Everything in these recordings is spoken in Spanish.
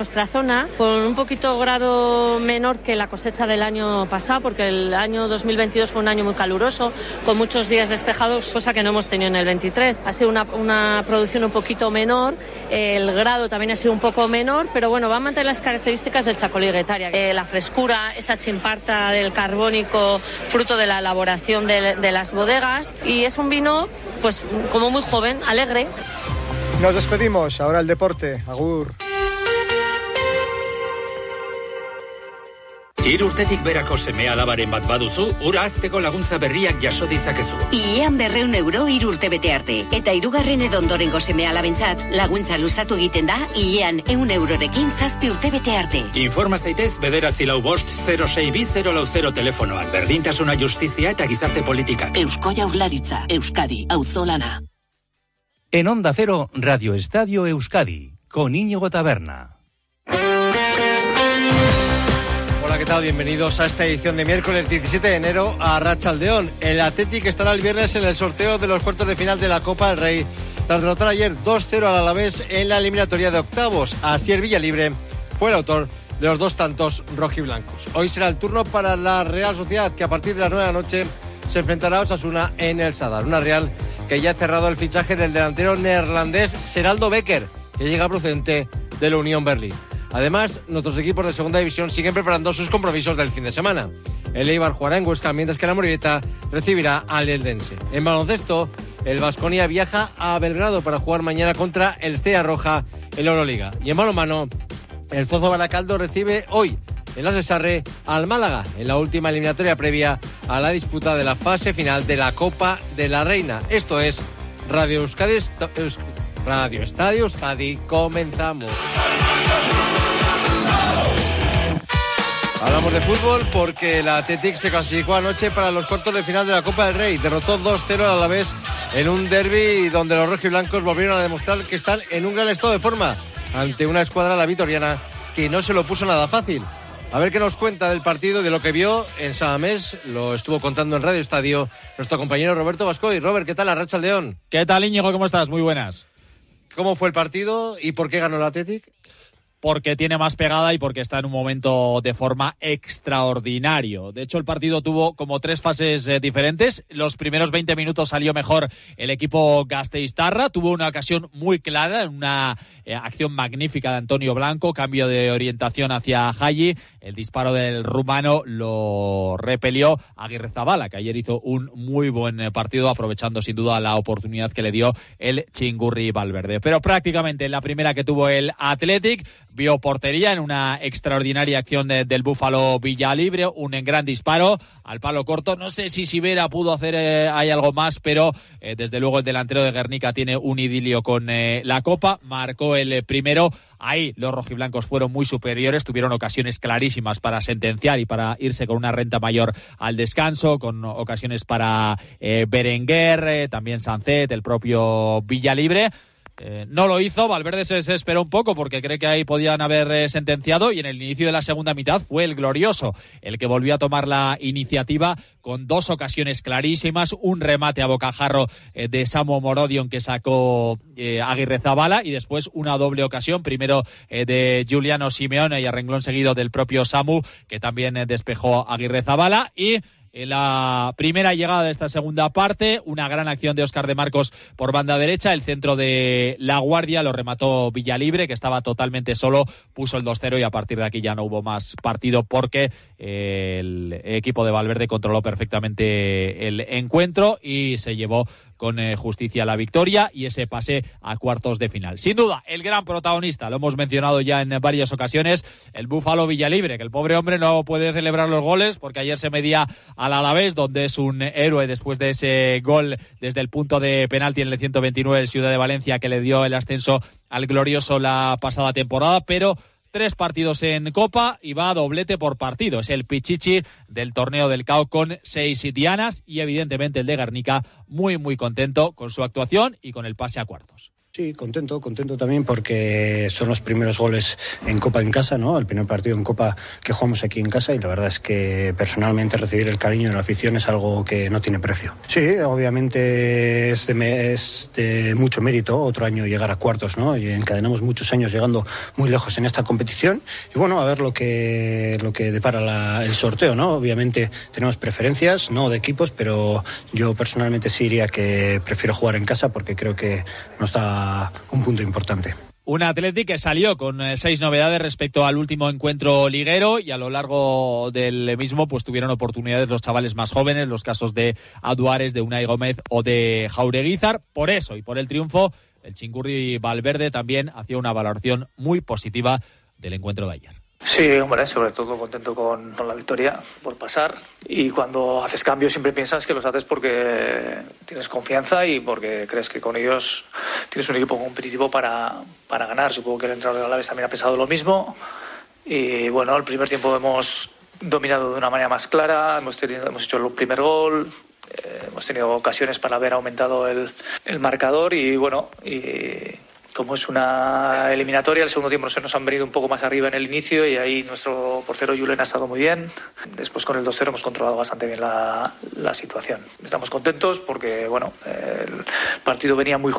Nuestra zona, con un poquito grado menor que la cosecha del año pasado, porque el año 2022 fue un año muy caluroso, con muchos días despejados, cosa que no hemos tenido en el 23. Ha sido una, una producción un poquito menor, el grado también ha sido un poco menor, pero bueno, va a mantener las características del chacolí guetaria. Eh, la frescura, esa chimparta del carbónico, fruto de la elaboración de, de las bodegas, y es un vino, pues, como muy joven, alegre. Nos despedimos, ahora el deporte, agur. Hiru urtetik berako seme alabaren bat baduzu, ura azteko laguntza berriak jaso ditzakezu. Ian berreun euro hiru urte bete arte. Eta hirugarren edo ondorengo seme alabentzat, laguntza luzatu egiten da, Ian eun eurorekin zazpi urte bete arte. Informa zaitez bederatzi lau bost 06 lau 0 telefonoan. Berdintasuna justizia eta gizarte politika. Eusko jaurlaritza, Euskadi, auzolana. En Onda Cero, Radio Estadio Euskadi, con Íñigo Taberna. Hola, ¿qué tal? Bienvenidos a esta edición de miércoles 17 de enero a Rachaldeón. El Athletic estará el viernes en el sorteo de los cuartos de final de la Copa del Rey. Tras derrotar ayer 2-0 al Alavés en la eliminatoria de octavos, Asier Villalibre fue el autor de los dos tantos rojiblancos. Hoy será el turno para la Real Sociedad, que a partir de las 9 de la noche se enfrentará a Osasuna en el Sadar. Una Real que ya ha cerrado el fichaje del delantero neerlandés Seraldo Becker, que llega procedente de la Unión Berlín. Además, nuestros equipos de segunda división siguen preparando sus compromisos del fin de semana. El Eibar jugará en Huesca, mientras que la Morieta recibirá al Eldense. En baloncesto, el Vasconia viaja a Belgrado para jugar mañana contra el Cea Roja en la Euroliga. Y en mano el Zozo Baracaldo recibe hoy en la Cesarre al Málaga en la última eliminatoria previa a la disputa de la fase final de la Copa de la Reina. Esto es Radio Radio Estadio Euskadi. Comenzamos. Hablamos de fútbol porque la Athletic se clasificó anoche para los cuartos de final de la Copa del Rey. Derrotó 2-0 a la vez en un derby donde los rojiblancos volvieron a demostrar que están en un gran estado de forma ante una escuadra, la vitoriana, que no se lo puso nada fácil. A ver qué nos cuenta del partido, de lo que vio en Samamés. Lo estuvo contando en Radio Estadio nuestro compañero Roberto Vascoy. Robert, ¿qué tal? Arracha León. ¿Qué tal, Íñigo? ¿Cómo estás? Muy buenas. ¿Cómo fue el partido y por qué ganó el Athletic? Porque tiene más pegada y porque está en un momento de forma extraordinario. De hecho, el partido tuvo como tres fases eh, diferentes. Los primeros 20 minutos salió mejor el equipo Gasteiztarra. Tuvo una ocasión muy clara, una eh, acción magnífica de Antonio Blanco, cambio de orientación hacia Haji. El disparo del rumano lo repelió Aguirre Zabala, que ayer hizo un muy buen eh, partido, aprovechando sin duda la oportunidad que le dio el Chingurri Valverde. Pero prácticamente en la primera que tuvo el Athletic, vio portería en una extraordinaria acción del Búfalo Villalibre, un gran disparo al palo corto. No sé si Sibera pudo hacer eh, hay algo más, pero eh, desde luego el delantero de Guernica tiene un idilio con eh, la Copa. Marcó el primero. Ahí los rojiblancos fueron muy superiores, tuvieron ocasiones clarísimas para sentenciar y para irse con una renta mayor al descanso, con ocasiones para Berenguer, también Sancet, el propio Villalibre. Eh, no lo hizo, Valverde se desesperó un poco porque cree que ahí podían haber eh, sentenciado y en el inicio de la segunda mitad fue el glorioso el que volvió a tomar la iniciativa con dos ocasiones clarísimas, un remate a bocajarro eh, de Samu Morodion que sacó Aguirre Zabala y después una doble ocasión, primero de Giuliano Simeone y a renglón seguido del propio Samu que también despejó Aguirre Zabala y en la primera llegada de esta segunda parte. Una gran acción de Oscar de Marcos por banda derecha. El centro de La Guardia lo remató Villalibre, que estaba totalmente solo, puso el 2-0 y a partir de aquí ya no hubo más partido porque el equipo de Valverde controló perfectamente el encuentro y se llevó con eh, justicia la victoria y ese pase a cuartos de final. Sin duda, el gran protagonista, lo hemos mencionado ya en varias ocasiones, el Búfalo Villalibre, que el pobre hombre no puede celebrar los goles porque ayer se medía al Alavés, donde es un héroe después de ese gol desde el punto de penalti en el 129 del Ciudad de Valencia que le dio el ascenso al glorioso la pasada temporada, pero tres partidos en Copa y va a doblete por partido. Es el Pichichi del torneo del CAO con seis dianas y evidentemente el de Guernica muy muy contento con su actuación y con el pase a cuartos. Sí, contento, contento también porque son los primeros goles en Copa en casa, ¿no? El primer partido en Copa que jugamos aquí en casa y la verdad es que personalmente recibir el cariño de la afición es algo que no tiene precio. Sí, obviamente es de, es de mucho mérito otro año llegar a cuartos, ¿no? Y encadenamos muchos años llegando muy lejos en esta competición y bueno, a ver lo que lo que depara la, el sorteo, ¿no? Obviamente tenemos preferencias, no de equipos, pero yo personalmente sí diría que prefiero jugar en casa porque creo que nos un punto importante. Un Athletic que salió con eh, seis novedades respecto al último encuentro liguero y a lo largo del mismo pues tuvieron oportunidades los chavales más jóvenes, los casos de Aduares, de Unai Gómez o de Jaureguizar. Por eso y por el triunfo, el Chingurri Valverde también hacía una valoración muy positiva del encuentro de ayer. Sí, hombre, sobre todo contento con, la victoria por pasar. Y cuando haces cambios siempre piensas que los haces porque tienes confianza y porque crees que con ellos tienes un equipo competitivo para, para ganar. Supongo que el entrenador de Alaves también ha pensado lo mismo. Y bueno, el primer tiempo hemos dominado de una manera más clara, hemos, tenido, hemos hecho el primer gol, eh, hemos tenido ocasiones para haber aumentado el, el marcador y bueno, y como es una eliminatoria, el segundo tiempo se nos han venido un poco más arriba en el inicio y ahí nuestro portero Julen ha estado muy bien. Después con el 2-0 hemos controlado bastante bien la, situación. Estamos contentos porque bueno, el partido venía muy,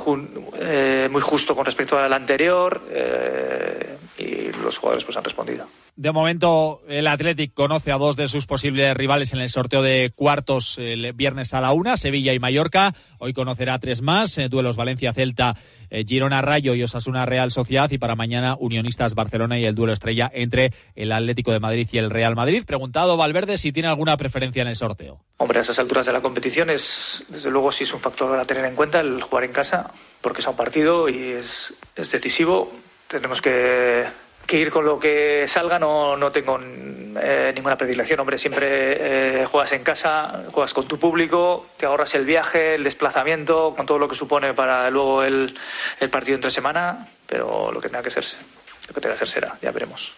eh, muy justo con respecto al anterior eh, y los jugadores pues han respondido. De momento, el Athletic conoce a dos de sus posibles rivales en el sorteo de cuartos el viernes a la una, Sevilla y Mallorca. Hoy conocerá tres más, eh, duelos Valencia-Celta, eh, Girona Rayo y Osasuna Real Sociedad. Y para mañana, Unionistas Barcelona y el duelo estrella entre el Atlético de Madrid y el Real Madrid. Preguntado Valverde si tiene alguna preferencia en el sorteo. Hombre, a esas alturas de la competición es, desde luego, sí es un factor a tener en cuenta el jugar en casa, porque es un partido y es, es decisivo. Tenemos que ir con lo que salga no, no tengo eh, ninguna predilección. Hombre, siempre eh, juegas en casa, juegas con tu público, te ahorras el viaje, el desplazamiento, con todo lo que supone para luego el, el partido entre semana, pero lo que tenga que ser, lo que tenga que hacer será, ya veremos.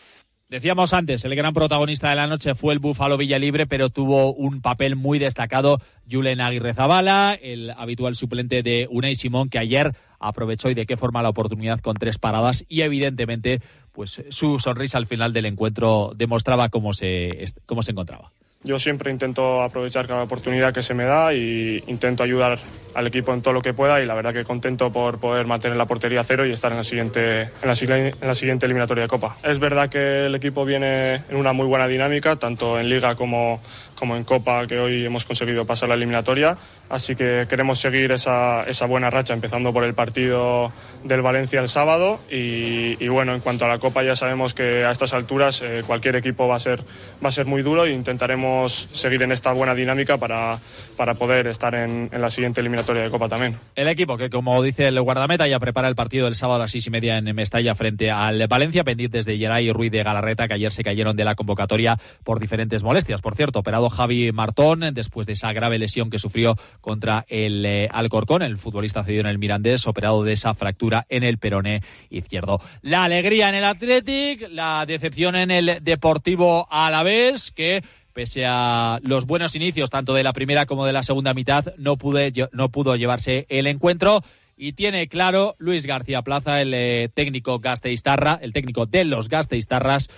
Decíamos antes, el gran protagonista de la noche fue el Búfalo Villalibre, pero tuvo un papel muy destacado Julen Aguirre Zabala, el habitual suplente de Unai Simón, que ayer aprovechó y de qué forma la oportunidad con tres paradas y evidentemente pues su sonrisa al final del encuentro demostraba cómo se, cómo se encontraba. Yo siempre intento aprovechar cada oportunidad que se me da y intento ayudar al equipo en todo lo que pueda y la verdad que contento por poder mantener la portería cero y estar en la siguiente, en la, en la siguiente eliminatoria de Copa. Es verdad que el equipo viene en una muy buena dinámica, tanto en Liga como, como en Copa, que hoy hemos conseguido pasar la eliminatoria. Así que queremos seguir esa, esa buena racha, empezando por el partido del Valencia el sábado. Y, bueno, en cuanto a la Copa, ya sabemos que a estas alturas eh, cualquier equipo va a, ser, va a ser muy duro e intentaremos seguir en esta buena dinámica para, para poder estar en, en la siguiente eliminatoria de Copa también. El equipo que, como dice el guardameta, ya prepara el partido del sábado a las seis y media en Mestalla frente al Valencia, pendientes de Geray y Ruiz de Galarreta, que ayer se cayeron de la convocatoria por diferentes molestias. Por cierto, operado Javi Martón después de esa grave lesión que sufrió contra el eh, Alcorcón, el futbolista cedido en el Mirandés, operado de esa fractura en el peroné izquierdo. La alegría en el Athletic, la decepción en el Deportivo Alavés, que pese a los buenos inicios tanto de la primera como de la segunda mitad, no, pude, no pudo llevarse el encuentro. Y tiene claro Luis García Plaza, el eh, técnico Gasteiztarra, el técnico de los Gasteiztarras,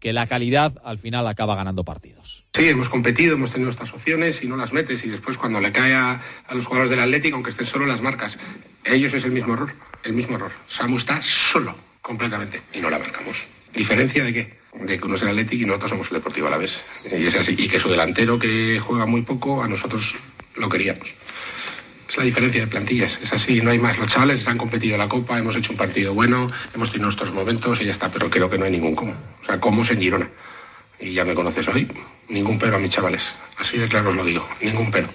que la calidad al final acaba ganando partidos. Sí, hemos competido, hemos tenido estas opciones y no las metes y después cuando le cae a, los jugadores del Atlético, aunque estén solo las marcas, ellos es el mismo error, el mismo error. Samu está solo, completamente, y no la marcamos. ¿Diferencia de qué? De que uno es el Atlético y nosotros somos el Deportivo a la vez. Y es así. Y que su delantero que juega muy poco, a nosotros lo queríamos. Es la diferencia de plantillas, es así, no hay más. Los chavales han competido la Copa, hemos hecho un partido bueno, hemos tenido nuestros momentos y ya está, pero creo que no hay ningún cómo. O sea, cómo se en Girona. Y ya me conoces hoy, ningún pero a mis chavales. Así de claro os lo digo, ningún pero,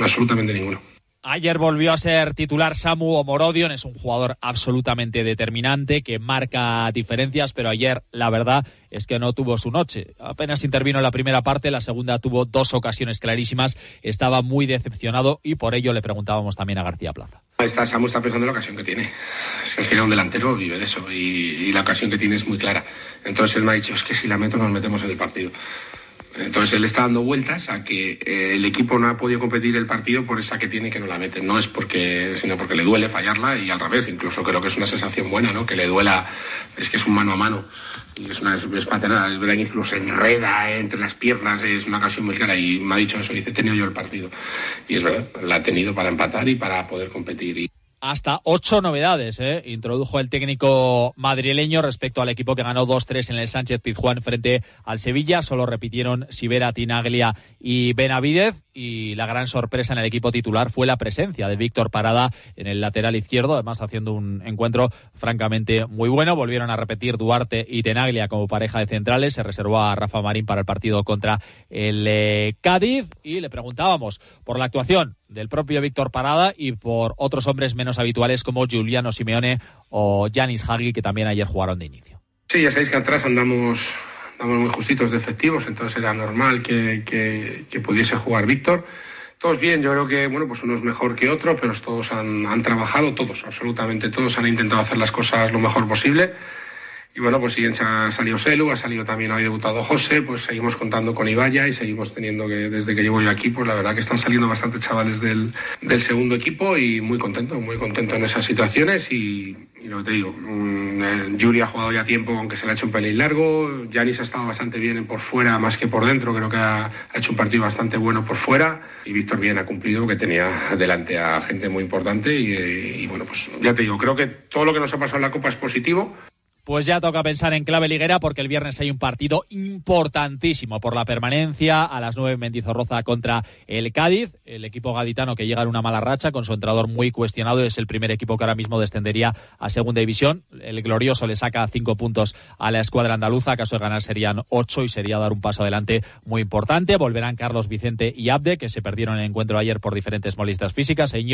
absolutamente ninguno. Ayer volvió a ser titular Samu Omorodion, es un jugador absolutamente determinante que marca diferencias, pero ayer la verdad es que no tuvo su noche. Apenas intervino en la primera parte, la segunda tuvo dos ocasiones clarísimas, estaba muy decepcionado y por ello le preguntábamos también a García Plaza. Está, Samu está pensando en la ocasión que tiene. Es que al final un delantero vive de eso y, y la ocasión que tiene es muy clara. Entonces él me ha dicho, es que si la meto nos metemos en el partido. Entonces él está dando vueltas a que eh, el equipo no ha podido competir el partido por esa que tiene que no la mete. No es porque, sino porque le duele fallarla y al revés. Incluso creo que es una sensación buena, ¿no? Que le duela, es que es un mano a mano. Y es una es, es es verdad que incluso enreda entre las piernas, es una ocasión muy clara. Y me ha dicho eso, dice, he tenido yo el partido. Y es verdad, la ha tenido para empatar y para poder competir. Y hasta ocho novedades ¿eh? introdujo el técnico madrileño respecto al equipo que ganó 2-3 en el Sánchez Pizjuán frente al Sevilla. Solo repitieron Sibera, Tinaglia y Benavidez. Y la gran sorpresa en el equipo titular fue la presencia de Víctor Parada en el lateral izquierdo, además haciendo un encuentro francamente muy bueno. Volvieron a repetir Duarte y Tenaglia como pareja de centrales. Se reservó a Rafa Marín para el partido contra el eh, Cádiz. Y le preguntábamos por la actuación del propio Víctor Parada y por otros hombres menos habituales como Giuliano Simeone o Yanis Hagi, que también ayer jugaron de inicio. Sí, ya sabéis que atrás andamos, andamos muy justitos de efectivos, entonces era normal que, que, que pudiese jugar Víctor. Todos bien, yo creo que, bueno, pues uno es mejor que otro, pero todos han, han trabajado, todos, absolutamente todos han intentado hacer las cosas lo mejor posible. Y bueno, pues siguen, ha salido Selu, ha salido también, ha debutado José, pues seguimos contando con Ibaya y seguimos teniendo que, desde que llevo yo aquí, pues la verdad que están saliendo bastantes chavales del, del segundo equipo y muy contento, muy contento en esas situaciones. Y, lo que te digo, um, eh, Yuri ha jugado ya tiempo, aunque se le ha hecho un pelín largo, Yanis ha estado bastante bien por fuera, más que por dentro, creo que ha, hecho un partido bastante bueno por fuera. Y Víctor bien ha cumplido, que tenía delante a gente muy importante. Y, y bueno, pues ya te digo, creo que todo lo que nos ha pasado en la Copa es positivo. Pues ya toca pensar en clave liguera porque el viernes hay un partido importantísimo por la permanencia a las 9 en Mendizorroza contra el Cádiz. El equipo gaditano que llega en una mala racha con su entrenador muy cuestionado es el primer equipo que ahora mismo descendería a segunda división. El glorioso le saca cinco puntos a la escuadra andaluza. Caso de ganar serían ocho y sería dar un paso adelante muy importante. Volverán Carlos Vicente y Abde que se perdieron el encuentro ayer por diferentes molestias físicas. E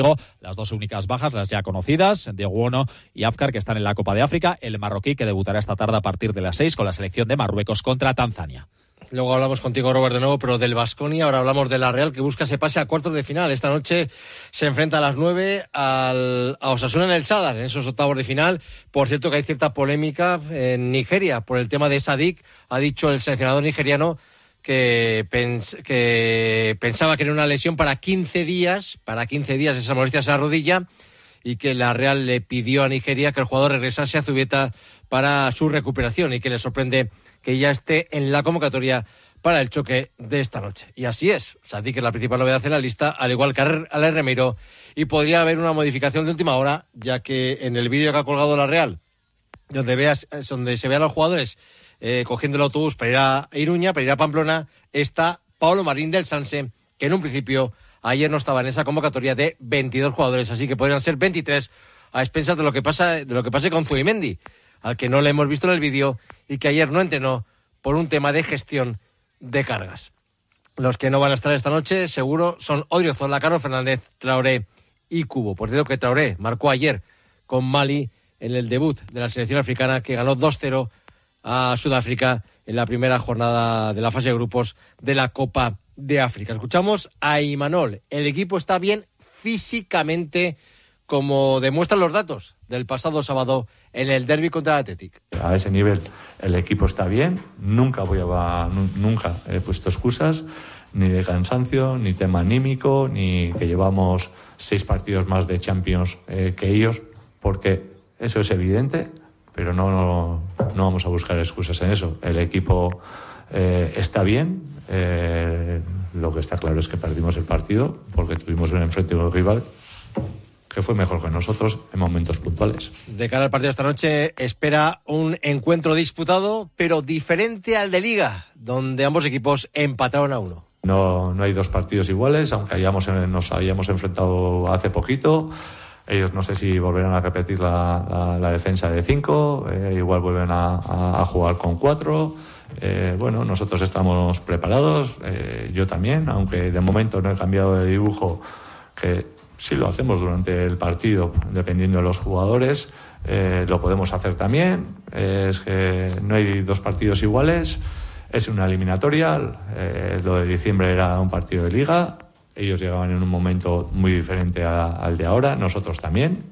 las dos únicas bajas, las ya conocidas, de Guono y Afkar que están en la Copa de África. El marroquí que debutará esta tarde a partir de las seis con la selección de Marruecos contra Tanzania. Luego hablamos contigo, Robert, de nuevo, pero del Vasconia. Ahora hablamos de la Real, que busca ese pase a cuartos de final. Esta noche se enfrenta a las nueve al, a Osasuna en el Sadar, en esos octavos de final. Por cierto, que hay cierta polémica en Nigeria por el tema de Sadik. Ha dicho el seleccionador nigeriano que, pens que pensaba que era una lesión para 15 días, para 15 días esa molestia en la rodilla, y que la Real le pidió a Nigeria que el jugador regresase a Zubieta para su recuperación y que le sorprende que ya esté en la convocatoria para el choque de esta noche. Y así es. Sadik es la principal novedad en la lista, al igual que Ale Remiro. Y podría haber una modificación de última hora, ya que en el vídeo que ha colgado la Real, donde, veas, donde se vean los jugadores eh, cogiendo el autobús para ir a Iruña, para ir a Pamplona, está Pablo Marín del Sanse, que en un principio ayer no estaba en esa convocatoria de 22 jugadores, así que podrían ser 23 a expensas de lo que pasa de lo que pase con Zubimendi, al que no le hemos visto en el vídeo y que ayer no entrenó por un tema de gestión de cargas. Los que no van a estar esta noche, seguro, son Zola, Carlos Fernández, Traoré y Cubo. Por cierto, que Traoré marcó ayer con Mali en el debut de la selección africana que ganó 2-0 a Sudáfrica en la primera jornada de la fase de grupos de la Copa de África. Escuchamos a Imanol. El equipo está bien físicamente, como demuestran los datos del pasado sábado en el derby contra el Athletic. A ese nivel el equipo está bien, nunca voy a nunca he puesto excusas ni de cansancio, ni tema anímico, ni que llevamos seis partidos más de Champions eh, que ellos, porque eso es evidente, pero no, no, no, vamos a buscar excusas en eso. El equipo eh, está bien, eh, lo que está claro es que perdimos el partido porque tuvimos un enfrente de un rival que fue mejor que nosotros en momentos puntuales. De cara al partido esta noche, espera un encuentro disputado, pero diferente al de Liga, donde ambos equipos empataron a uno. No, no hay dos partidos iguales, aunque hayamos, nos habíamos enfrentado hace poquito. Ellos no sé si volverán a repetir la, la, la defensa de cinco, eh, igual vuelven a, jugar con cuatro. Eh, bueno, nosotros estamos preparados, eh, yo también, aunque de momento no he cambiado de dibujo, que Sí, lo hacemos durante el partido, dependiendo de los jugadores. Eh, lo podemos hacer también. Es que no hay dos partidos iguales. Es una eliminatoria. Eh, lo de diciembre era un partido de liga. Ellos llegaban en un momento muy diferente al de ahora. Nosotros también.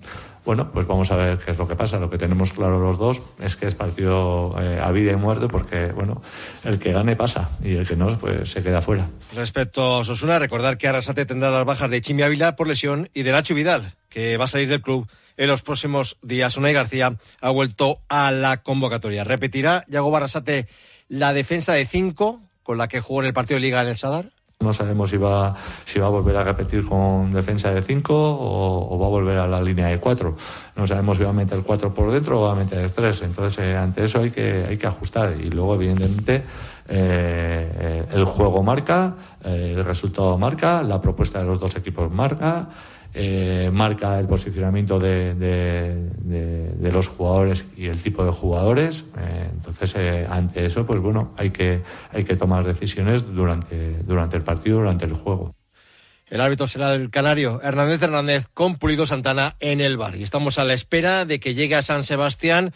Bueno, pues vamos a ver qué es lo que pasa. Lo que tenemos claro los dos es que es partido eh, a vida y muerte porque, bueno, el que gane pasa y el que no, pues se queda fuera. Respecto a Sosuna, recordar que Arrasate tendrá las bajas de Chimi Ávila por lesión y de Nacho Vidal, que va a salir del club en los próximos días. Unai García ha vuelto a la convocatoria. Repetirá Yago Barrasate la defensa de cinco con la que jugó en el partido de Liga en el Sadar. No sabemos si va, si va a volver a repetir con defensa de 5 o, va a volver a la línea de 4. No sabemos si va a meter el 4 por dentro o va a meter el 3. Entonces, eh, ante eso hay que, hay que ajustar. Y luego, evidentemente, eh, eh, el juego marca, el resultado marca, la propuesta de los dos equipos marca. Eh, marca el posicionamiento de, los jugadores y el tipo de jugadores. Eh, entonces, eh, ante eso, pues bueno, hay que, hay que tomar decisiones durante, durante el partido, durante el juego. El árbitro será el canario Hernández Hernández con Pulido Santana en el bar. Y estamos a la espera de que llegue a San Sebastián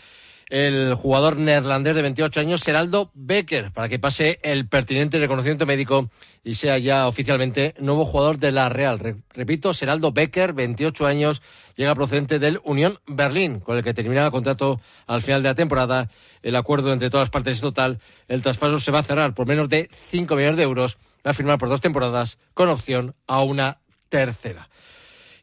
el jugador neerlandés de 28 años, Seraldo Becker, para que pase el pertinente reconocimiento médico y sea ya oficialmente nuevo jugador de la Real. repito, Seraldo Becker, 28 años, llega procedente del Unión Berlín, con el que terminará el contrato al final de la temporada. El acuerdo entre todas las partes es total. El traspaso se va a cerrar por menos de 5 millones de euros. Va a firmar por dos temporadas con opción a una tercera.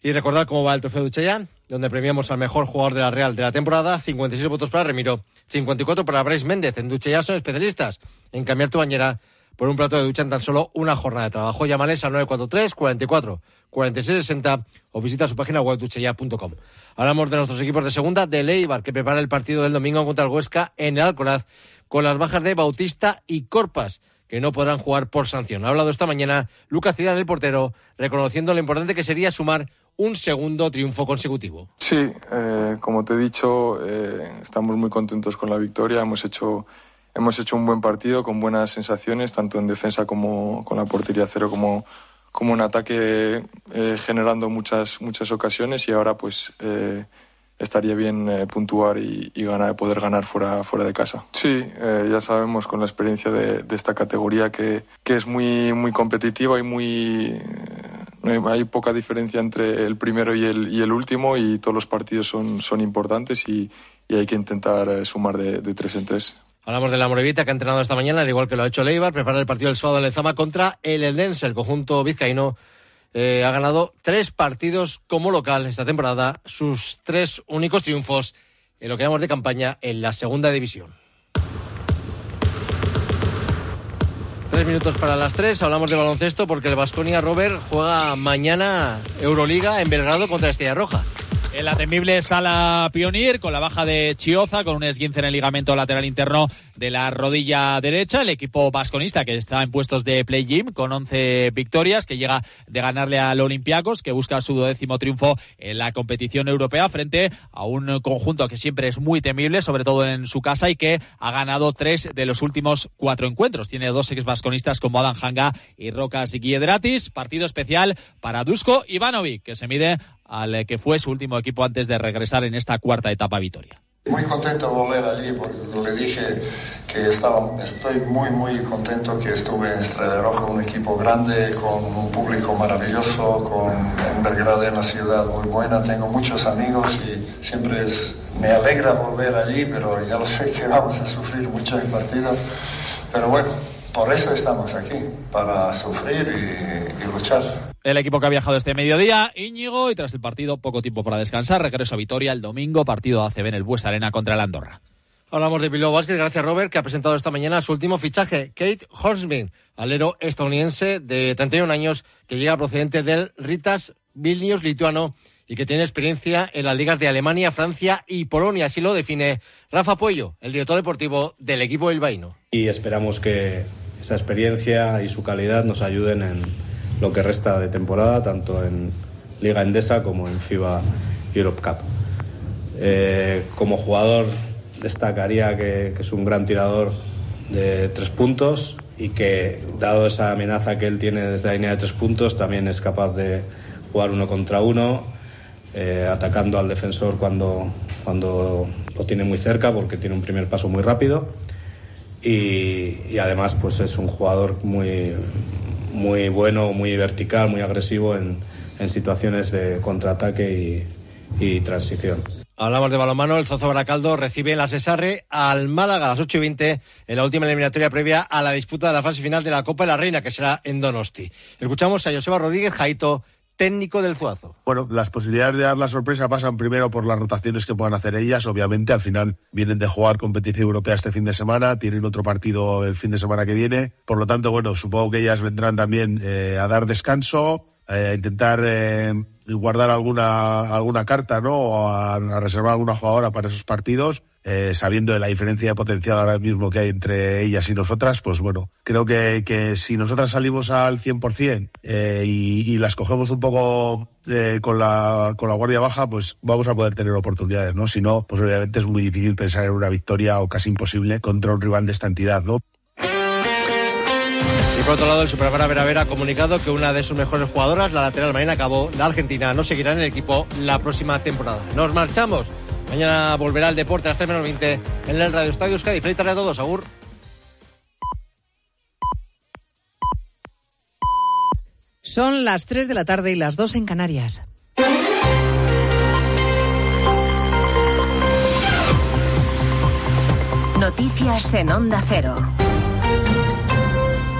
Y recordar cómo va el trofeo de Cheyenne donde premiamos al mejor jugador de la Real de la temporada, 56 votos para Remiro, 54 para Bryce Méndez. En ducha ya son especialistas en cambiar tu bañera por un plato de ducha en tan solo una jornada de trabajo. Llámales al 943 44 46 60 o visita su página web duchaya.com. Hablamos de nuestros equipos de segunda, de Leibar, que prepara el partido del domingo contra el Huesca en el Alcoraz, con las bajas de Bautista y Corpas que no podrán jugar por sanción. Ha hablado esta mañana Lucas Zidane, el portero, reconociendo lo importante que sería sumar un segundo triunfo consecutivo. Sí, eh, como te he dicho, eh, estamos muy contentos con la victoria. Hemos hecho, hemos hecho un buen partido con buenas sensaciones, tanto en defensa como con la portería cero, como, como en ataque, eh, generando muchas, muchas ocasiones. Y ahora, pues, estaría bien puntuar y, ganar, poder ganar fuera, fuera de casa. Sí, ya sabemos con la experiencia de, de esta categoría que, que, es muy, muy competitiva y muy hay poca diferencia entre el primero y el, y el último y todos los partidos son, son importantes y, hay que intentar eh, sumar de, tres en tres. Hablamos de la Morevita que ha entrenado esta mañana, al igual que lo ha hecho Leibar, prepara el partido del sábado en Lezama contra el Eldense. El conjunto vizcaíno eh, ha ganado tres partidos como local esta temporada, sus tres únicos triunfos en lo que llamamos de campaña en la segunda división. Tres minutos para las tres. Hablamos de baloncesto porque el Vasconia Robert juega mañana Euroliga en Belgrado contra Estrella Roja. En la temible sala Pionir, con la baja de Chioza, con un esguince en el ligamento lateral interno de la rodilla derecha, el equipo vasconista que está en puestos de play-gym con 11 victorias, que llega de ganarle al Olympiacos, que busca su décimo triunfo en la competición europea frente a un conjunto que siempre es muy temible, sobre todo en su casa, y que ha ganado tres de los últimos cuatro encuentros. Tiene dos ex vasconistas como Adam Hanga y Rocas Guiedratis. Partido especial para Dusko Ivanovic, que se mide al que fue su último equipo antes de regresar en esta cuarta etapa Vitoria. Muy contento de volver allí, porque le dije que estaba, estoy muy, muy contento que estuve en Estrella Roja, un equipo grande, con un público maravilloso, con, en Belgrado, en la ciudad muy buena. Tengo muchos amigos y siempre es, me alegra volver allí, pero ya lo sé que vamos a sufrir mucho en partido. Pero bueno, por eso estamos aquí, para sufrir y, y luchar. El equipo que ha viajado este mediodía, Íñigo, y tras el partido, poco tiempo para descansar. Regreso a Vitoria el domingo, partido ACB en el Bues Arena contra el Andorra. Hablamos de Bilbao Vázquez, gracias Robert, que ha presentado esta mañana su último fichaje, Kate Horsman, alero estadounidense de 31 años que llega procedente del Ritas Vilnius lituano y que tiene experiencia en las ligas de Alemania, Francia y Polonia. Así lo define Rafa Puello, el director deportivo del equipo bilbaíno. Y esperamos que esa experiencia y su calidad nos ayuden en lo que resta de temporada, tanto en Liga Endesa como en FIBA Europe Cup. Eh, como jugador destacaría que, es un gran tirador de tres puntos y que, dado esa amenaza que él tiene desde la línea de tres puntos, también es capaz de jugar uno contra uno, eh, atacando al defensor cuando, cuando lo tiene muy cerca, porque tiene un primer paso muy rápido. Y, además, pues es un jugador muy, muy bueno, muy vertical, muy agresivo en, en situaciones de contraataque y transición. Hablamos de balonmano, el Zozo Baracaldo recibe en la Cesarre al Málaga a las 8 y 20 en la última eliminatoria previa a la disputa de la fase final de la Copa de la Reina, que será en Donosti. Escuchamos a Joseba Rodríguez Jaito, técnico del Zuazo. Bueno, las posibilidades de dar la sorpresa pasan primero por las rotaciones que puedan hacer ellas. Obviamente, al final vienen de jugar competición europea este fin de semana, tienen otro partido el fin de semana que viene. Por lo tanto, bueno, supongo que ellas vendrán también eh, a dar descanso, eh, a intentar eh, guardar alguna, alguna carta, ¿no? O a, a reservar alguna jugadora para esos partidos. Eh, sabiendo de la diferencia potencial ahora mismo que hay entre ellas y nosotras, pues bueno, creo que, que si nosotras salimos al 100% eh, y, y las cogemos un poco eh, con, la, con la guardia baja, pues vamos a poder tener oportunidades, ¿no? Si no, pues obviamente es muy difícil pensar en una victoria o casi imposible contra un rival de esta entidad, ¿no? Y por otro lado, el Superamara Vera ha comunicado que una de sus mejores jugadoras, la lateral Marina Cabo, la Argentina, no seguirá en el equipo la próxima temporada. Nos marchamos. Mañana volverá el deporte a las 3 menos 20 en el Radio Estadio Euskadi. Feliz tarde a todos, Agur. Son las 3 de la tarde y las 2 en Canarias. Noticias en Onda Cero.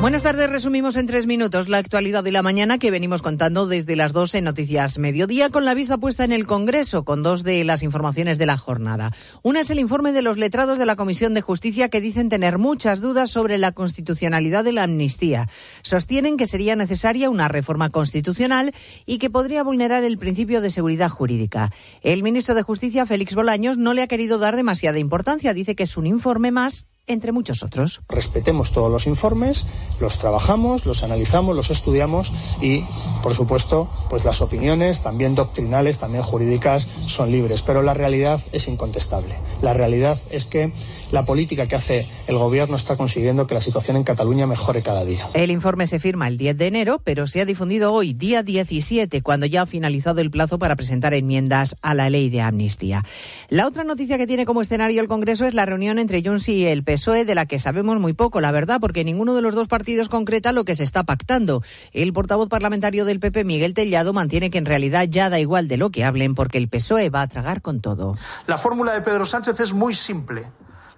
Buenas tardes, resumimos en tres minutos la actualidad de la mañana que venimos contando desde las 12 en Noticias Mediodía con la vista puesta en el Congreso con dos de las informaciones de la jornada. Una es el informe de los letrados de la Comisión de Justicia que dicen tener muchas dudas sobre la constitucionalidad de la amnistía. Sostienen que sería necesaria una reforma constitucional y que podría vulnerar el principio de seguridad jurídica. El ministro de Justicia, Félix Bolaños, no le ha querido dar demasiada importancia. Dice que es un informe más entre muchos otros. Respetemos todos los informes, los trabajamos, los analizamos, los estudiamos y, por supuesto, pues las opiniones, también doctrinales, también jurídicas, son libres. Pero la realidad es incontestable. La realidad es que la política que hace el gobierno está consiguiendo que la situación en Cataluña mejore cada día. El informe se firma el 10 de enero, pero se ha difundido hoy, día 17, cuando ya ha finalizado el plazo para presentar enmiendas a la ley de amnistía. La otra noticia que tiene como escenario el Congreso es la reunión entre Junts y el PSOE, de la que sabemos muy poco, la verdad, porque ninguno de los dos partidos concreta lo que se está pactando. El portavoz parlamentario del PP, Miguel Tellado, mantiene que en realidad ya da igual de lo que hablen, porque el PSOE va a tragar con todo. La fórmula de Pedro Sánchez es muy simple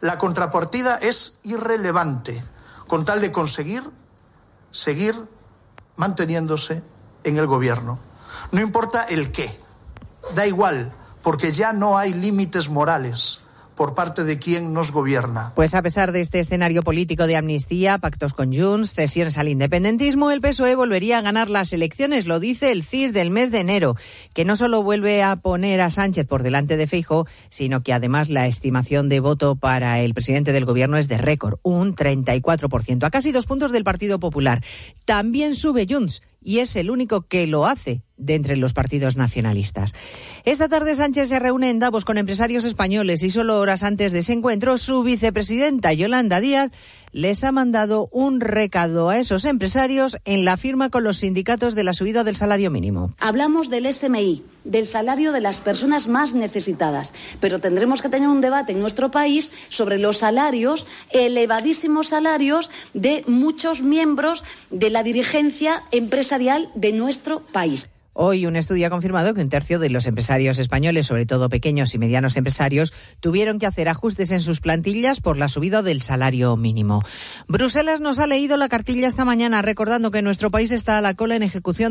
la contrapartida es irrelevante, con tal de conseguir seguir manteniéndose en el gobierno. No importa el qué, da igual, porque ya no hay límites morales por parte de quien nos gobierna. Pues a pesar de este escenario político de amnistía, pactos con Junts, cesiones al independentismo, el PSOE volvería a ganar las elecciones, lo dice el CIS del mes de enero, que no solo vuelve a poner a Sánchez por delante de Feijo, sino que además la estimación de voto para el presidente del gobierno es de récord, un 34%, a casi dos puntos del Partido Popular. También sube Junts y es el único que lo hace de entre los partidos nacionalistas. Esta tarde Sánchez se reúne en Davos con empresarios españoles y solo horas antes de ese encuentro su vicepresidenta Yolanda Díaz les ha mandado un recado a esos empresarios en la firma con los sindicatos de la subida del salario mínimo. Hablamos del SMI, del salario de las personas más necesitadas, pero tendremos que tener un debate en nuestro país sobre los salarios, elevadísimos salarios de muchos miembros de la dirigencia empresarial de nuestro país. Hoy un estudio ha confirmado que un tercio de los empresarios españoles, sobre todo pequeños y medianos empresarios, tuvieron que hacer ajustes en sus plantillas por la subida del salario mínimo. Bruselas nos ha leído la cartilla esta mañana recordando que nuestro país está a la cola en ejecución